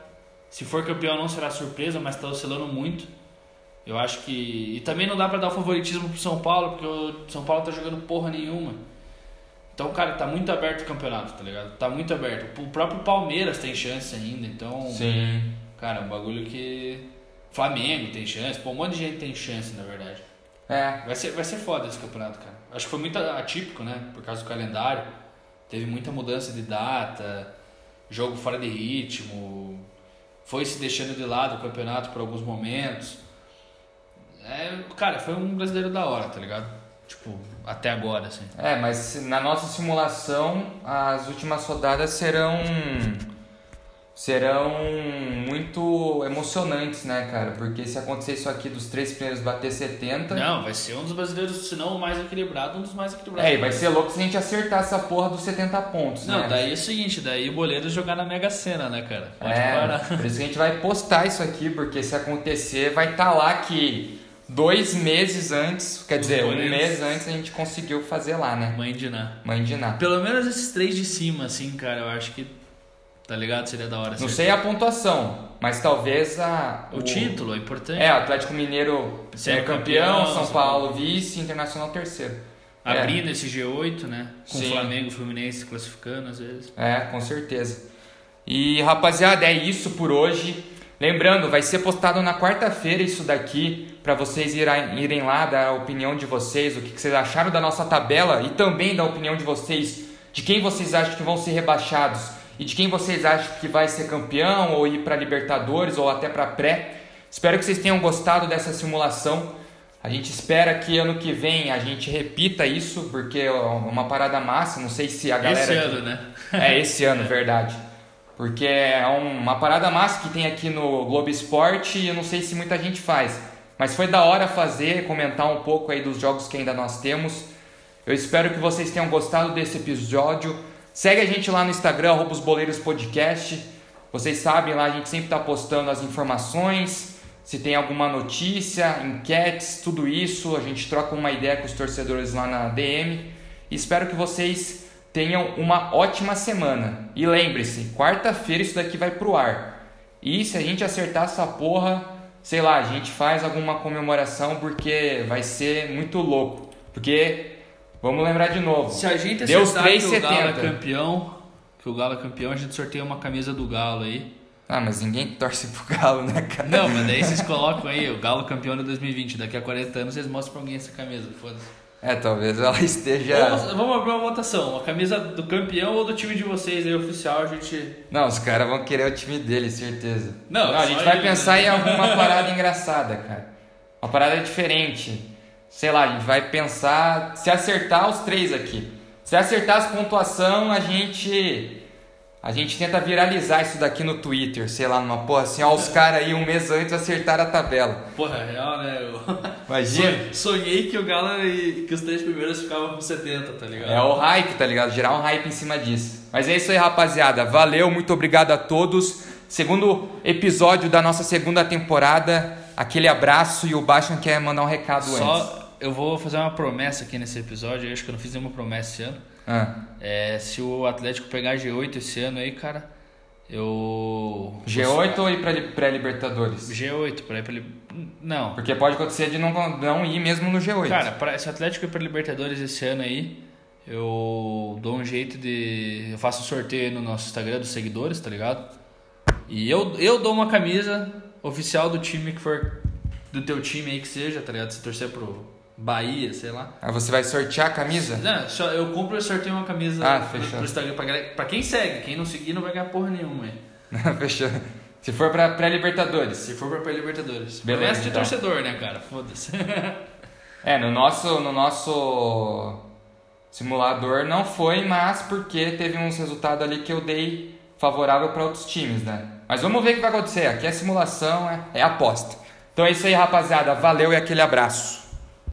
Se for campeão não será surpresa, mas tá oscilando muito. Eu acho que. E também não dá pra dar o favoritismo pro São Paulo, porque o São Paulo tá jogando porra nenhuma. Então, cara, tá muito aberto o campeonato, tá ligado? Tá muito aberto. O próprio Palmeiras tem chance ainda, então. Sim. Cara, é um bagulho que. Flamengo tem chance, pô, um monte de gente tem chance, na verdade. É. Vai ser, vai ser foda esse campeonato, cara. Acho que foi muito atípico, né? Por causa do calendário. Teve muita mudança de data, jogo fora de ritmo, foi se deixando de lado o campeonato por alguns momentos. É, cara, foi um brasileiro da hora, tá ligado? Tipo, até agora, assim. É, mas na nossa simulação, as últimas rodadas serão serão muito emocionantes, né, cara? Porque se acontecer isso aqui dos três primeiros bater 70, Não, vai ser um dos brasileiros, se não o mais equilibrado, um dos mais equilibrados. é, e vai ser louco se a gente acertar essa porra dos 70 pontos, Não, né? daí é o seguinte, daí o boleiro jogar na Mega Sena, né, cara? Pode é, parar. por isso que a gente vai postar isso aqui, porque se acontecer, vai estar lá que dois meses antes, quer Os dizer, um mês antes a gente conseguiu fazer lá, né? Mãe de Ná. Mãe de Ná. Pelo menos esses três de cima, assim, cara, eu acho que Tá ligado? Seria da hora. Não acertar. sei a pontuação, mas talvez a. O, título é importante. É, Atlético Mineiro é campeão, campeão, São Paulo vice, Internacional terceiro. Abrindo esse G8, né? Com Sim. Flamengo e Fluminense classificando às vezes. É, com certeza. E rapaziada, é isso por hoje. Lembrando, vai ser postado na quarta-feira isso daqui para vocês irem, lá dar a opinião de vocês, o que, vocês acharam da nossa tabela e também da opinião de vocês, de quem vocês acham que vão ser rebaixados e de quem vocês acham que vai ser campeão ou ir para Libertadores ou até para pré. Espero que vocês tenham gostado dessa simulação. A gente espera que ano que vem a gente repita isso, porque é uma parada massa. Não sei se a galera. Esse aqui- ano, né? é, esse ano, verdade. <laughs> Porque é uma parada massa que tem aqui no Globo Esporte e eu não sei se muita gente faz. Mas foi da hora fazer, comentar um pouco aí dos jogos que ainda nós temos. Eu espero que vocês tenham gostado desse episódio. Segue a gente lá no Instagram, arroba os Boleiros Podcast. Vocês sabem lá, a gente sempre está postando as informações, se tem alguma notícia, enquetes, tudo isso. A gente troca uma ideia com os torcedores lá na DM. Espero que vocês tenham uma ótima semana. E lembre-se, quarta-feira isso daqui vai pro ar. E se a gente acertar essa porra, sei lá, a gente faz alguma comemoração porque vai ser muito louco. Porque, vamos lembrar de novo. Se a gente acertar que o Galo é 3,70. campeão, que o Galo é campeão, a gente sorteia uma camisa do Galo aí. Ah, mas ninguém torce pro Galo, né, cara? Não, mas daí vocês colocam aí, o Galo campeão de 2020. Daqui a 40 anos vocês mostram pra alguém essa camisa, foda-se. É, talvez ela <laughs> esteja. Vamos, vamos abrir uma votação, a camisa do campeão ou do time de vocês aí, oficial, a gente... Não, os caras vão querer o time dele, certeza. Não, a só gente vai ele, pensar né? em alguma <laughs> parada engraçada, cara. Uma parada diferente. Sei lá, a gente vai pensar. Se acertar os três aqui. Se acertar as pontuação, a gente. A gente tenta viralizar isso daqui no Twitter, sei lá, numa porra assim, ó, os caras aí um mês antes acertaram a tabela. Porra, é real, né? <laughs> Imagina. Sonhei que o Galo e que os três primeiros ficavam com 70, tá ligado? É o hype, tá ligado? Gerar um hype em cima disso. Mas é isso aí, rapaziada. Valeu, muito obrigado a todos. Segundo episódio da nossa segunda temporada. Aquele abraço e o Baixan quer mandar um recado antes. Só eu vou fazer uma promessa aqui nesse episódio, eu acho que eu não fiz nenhuma promessa esse ano. Ah, É, se o Atlético pegar G8 esse ano aí, cara, eu. G8 ou ir pra li- pré-Libertadores? G8, pra ir pra. Li- Não. Porque pode acontecer de não, não ir mesmo no G8. Cara, pra, se o Atlético ir pra Libertadores esse ano aí, eu dou um jeito de. Eu faço um sorteio aí no nosso Instagram dos seguidores, tá ligado? E eu, eu dou uma camisa oficial do time que for. Do teu time aí que seja, tá ligado? Se torcer pro Bahia, sei lá. Aí você vai sortear a camisa? Não, só eu compro e sorteio uma camisa Ah, pro- pro Instagram pra, galera- pra quem segue. Quem não seguir não vai ganhar porra nenhuma, aí. <laughs> Fechou. Se for pra pré-Libertadores. Se for pra Libertadores. Beleza, Promessa de então. torcedor, né, cara? Foda-se. <laughs> É, no nosso, no nosso simulador não foi, mas porque teve uns resultados ali que eu dei favorável para outros times, né? Mas vamos ver o que vai acontecer. Aqui é simulação, é, é aposta. Então é isso aí, rapaziada. Valeu e aquele abraço.